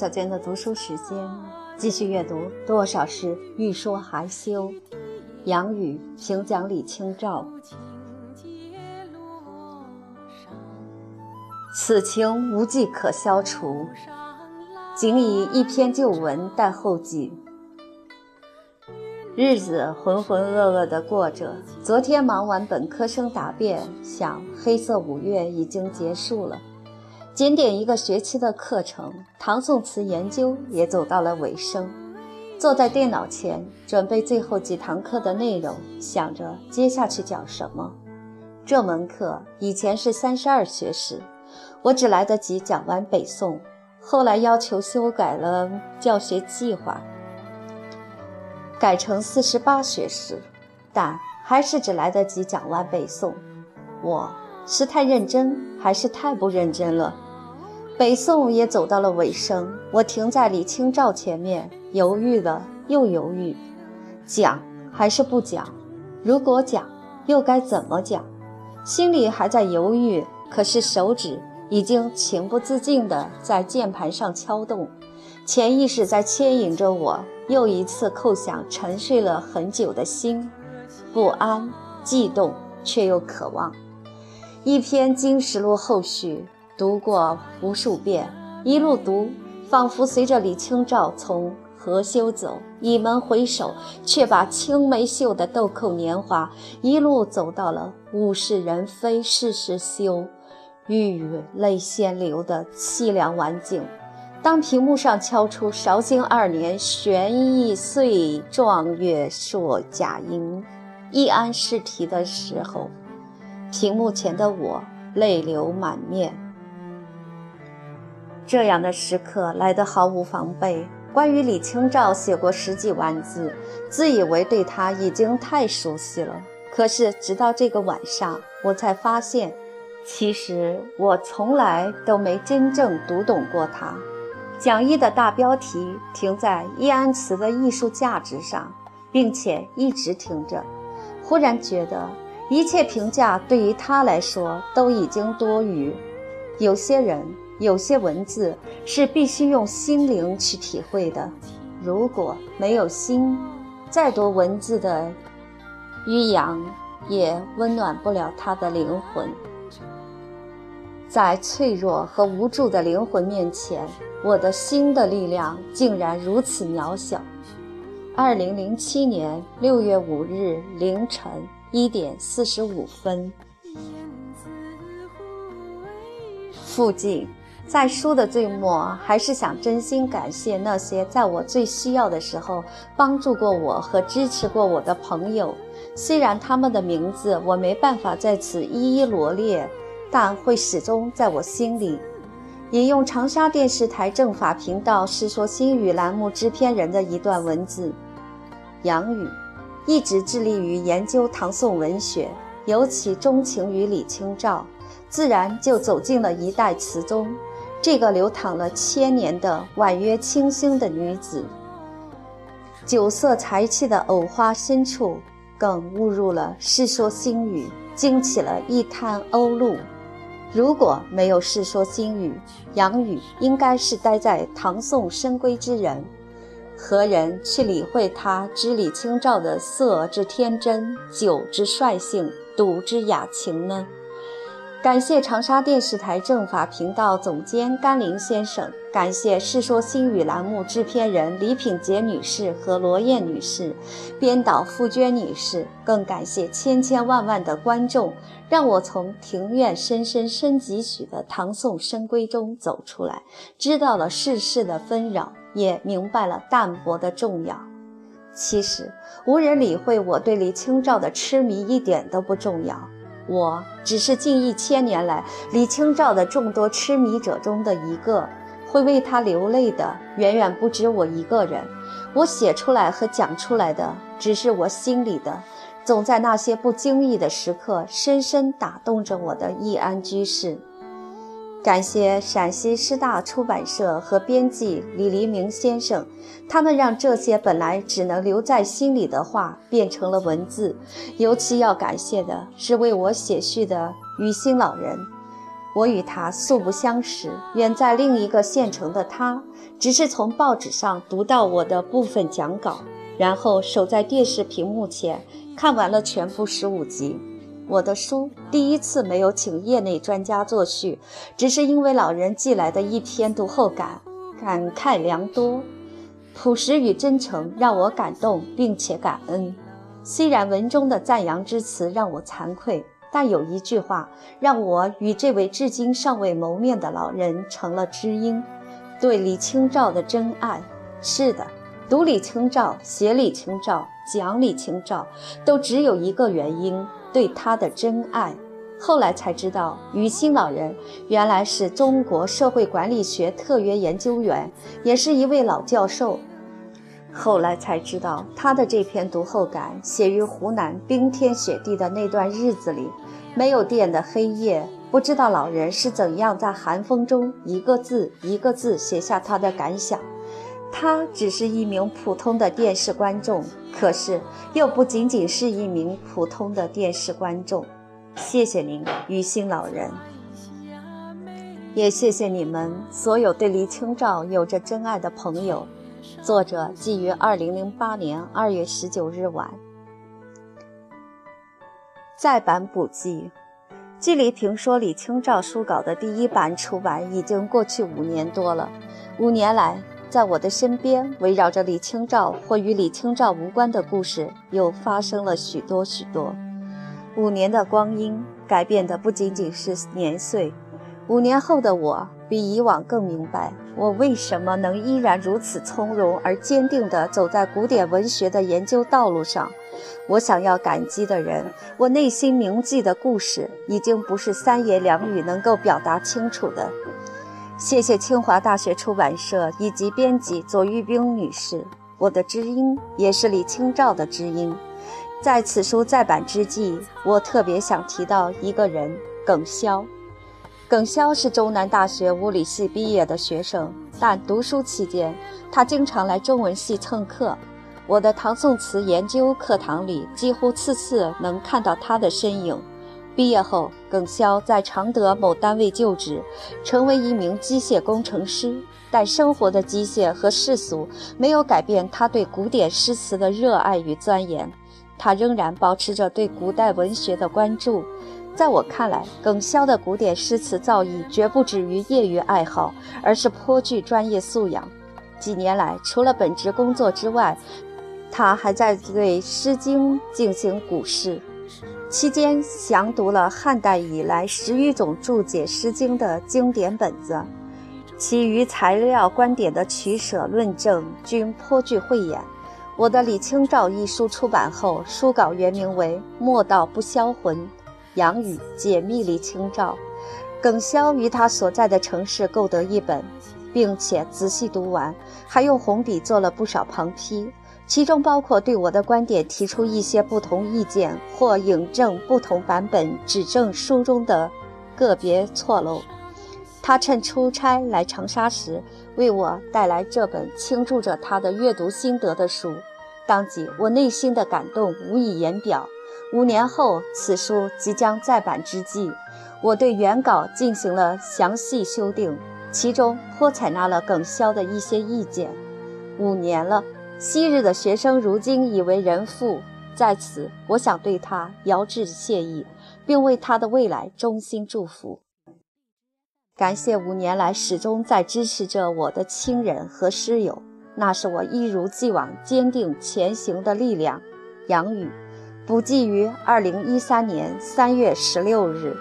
小娟的读书时间，继续阅读《多少事欲说还休》。杨雨评讲李清照：此情无计可消除，仅以一篇旧文待后记。日子浑浑噩噩地过着。昨天忙完本科生答辩，想黑色五月已经结束了。检点一个学期的课程，唐宋词研究也走到了尾声。坐在电脑前准备最后几堂课的内容，想着接下去讲什么。这门课以前是三十二学时，我只来得及讲完北宋。后来要求修改了教学计划，改成四十八学时，但还是只来得及讲完北宋。我是太认真，还是太不认真了？北宋也走到了尾声，我停在李清照前面，犹豫了又犹豫，讲还是不讲？如果讲，又该怎么讲？心里还在犹豫，可是手指已经情不自禁地在键盘上敲动，潜意识在牵引着我，又一次叩响沉睡了很久的心，不安、悸动，却又渴望。一篇《金石录》后续。读过无数遍，一路读，仿佛随着李清照从何修走，倚门回首，却把青梅嗅的豆蔻年华一路走到了物是人非事事休，欲语泪先流的凄凉晚景。当屏幕上敲出“绍兴二年玄义岁状元朔甲寅，易安试题”的时候，屏幕前的我泪流满面。这样的时刻来得毫无防备。关于李清照，写过十几万字，自以为对她已经太熟悉了。可是直到这个晚上，我才发现，其实我从来都没真正读懂过他。讲义的大标题停在易安词的艺术价值上，并且一直停着。忽然觉得，一切评价对于他来说都已经多余。有些人。有些文字是必须用心灵去体会的，如果没有心，再多文字的于洋也温暖不了他的灵魂。在脆弱和无助的灵魂面前，我的心的力量竟然如此渺小。二零零七年六月五日凌晨一点四十五分，附近。在书的最末，还是想真心感谢那些在我最需要的时候帮助过我和支持过我的朋友。虽然他们的名字我没办法在此一一罗列，但会始终在我心里。引用长沙电视台政法频道《世说新语》栏目制片人的一段文字：杨宇一直致力于研究唐宋文学，尤其钟情于李清照，自然就走进了一代词宗。这个流淌了千年的婉约清新的女子，酒色财气的藕花深处，更误入了《世说新语》，惊起了一滩鸥鹭。如果没有《世说新语》，杨宇应该是待在唐宋深闺之人，何人去理会他知李清照的色之天真，酒之率性，赌之雅情呢？感谢长沙电视台政法频道总监甘霖先生，感谢《世说新语》栏目制片人李品杰女士和罗燕女士，编导付娟女士，更感谢千千万万的观众，让我从庭院深深深几许的唐宋深闺中走出来，知道了世事的纷扰，也明白了淡泊的重要。其实，无人理会我对李清照的痴迷，一点都不重要。我只是近一千年来李清照的众多痴迷者中的一个，会为她流泪的远远不止我一个人。我写出来和讲出来的，只是我心里的，总在那些不经意的时刻，深深打动着我的易安居士。感谢陕西师大出版社和编辑李黎明先生，他们让这些本来只能留在心里的话变成了文字。尤其要感谢的是为我写序的雨欣老人，我与他素不相识，远在另一个县城的他，只是从报纸上读到我的部分讲稿，然后守在电视屏幕前看完了全部十五集。我的书第一次没有请业内专家作序，只是因为老人寄来的一篇读后感，感慨良多，朴实与真诚让我感动并且感恩。虽然文中的赞扬之词让我惭愧。但有一句话让我与这位至今尚未谋面的老人成了知音，对李清照的真爱。是的，读李清照、写李清照、讲李清照，都只有一个原因：对她的真爱。后来才知道，于心老人原来是中国社会管理学特约研究员，也是一位老教授。后来才知道，他的这篇读后感写于湖南冰天雪地的那段日子里，没有电的黑夜，不知道老人是怎样在寒风中一个字一个字写下他的感想。他只是一名普通的电视观众，可是又不仅仅是一名普通的电视观众。谢谢您，于心老人，也谢谢你们所有对李清照有着真爱的朋友。作者寄于二零零八年二月十九日晚。再版补记：距离评说李清照书稿的第一版出版已经过去五年多了。五年来，在我的身边围绕着李清照或与李清照无关的故事又发生了许多许多。五年的光阴改变的不仅仅是年岁。五年后的我比以往更明白，我为什么能依然如此从容而坚定地走在古典文学的研究道路上。我想要感激的人，我内心铭记的故事，已经不是三言两语能够表达清楚的。谢谢清华大学出版社以及编辑左玉冰女士，我的知音也是李清照的知音。在此书再版之际，我特别想提到一个人——耿潇。耿潇是中南大学物理系毕业的学生，但读书期间，他经常来中文系蹭课。我的唐宋词研究课堂里，几乎次次能看到他的身影。毕业后，耿潇在常德某单位就职，成为一名机械工程师。但生活的机械和世俗没有改变他对古典诗词的热爱与钻研，他仍然保持着对古代文学的关注。在我看来，耿潇的古典诗词造诣绝不止于业余爱好，而是颇具专业素养。几年来，除了本职工作之外，他还在对《诗经》进行古诗，期间详读了汉代以来十余种注解《诗经》的经典本子，其余材料观点的取舍论证均颇具慧眼。我的《李清照》一书出版后，书稿原名为《莫道不销魂》。杨宇解密李清照，耿潇于他所在的城市购得一本，并且仔细读完，还用红笔做了不少旁批，其中包括对我的观点提出一些不同意见或引证不同版本，指正书中的个别错漏。他趁出差来长沙时，为我带来这本倾注着他的阅读心得的书，当即我内心的感动无以言表。五年后，此书即将再版之际，我对原稿进行了详细修订，其中颇采纳了耿潇的一些意见。五年了，昔日的学生如今已为人父，在此，我想对他遥致谢意，并为他的未来衷心祝福。感谢五年来始终在支持着我的亲人和师友，那是我一如既往坚定前行的力量。杨宇。补记于二零一三年三月十六日。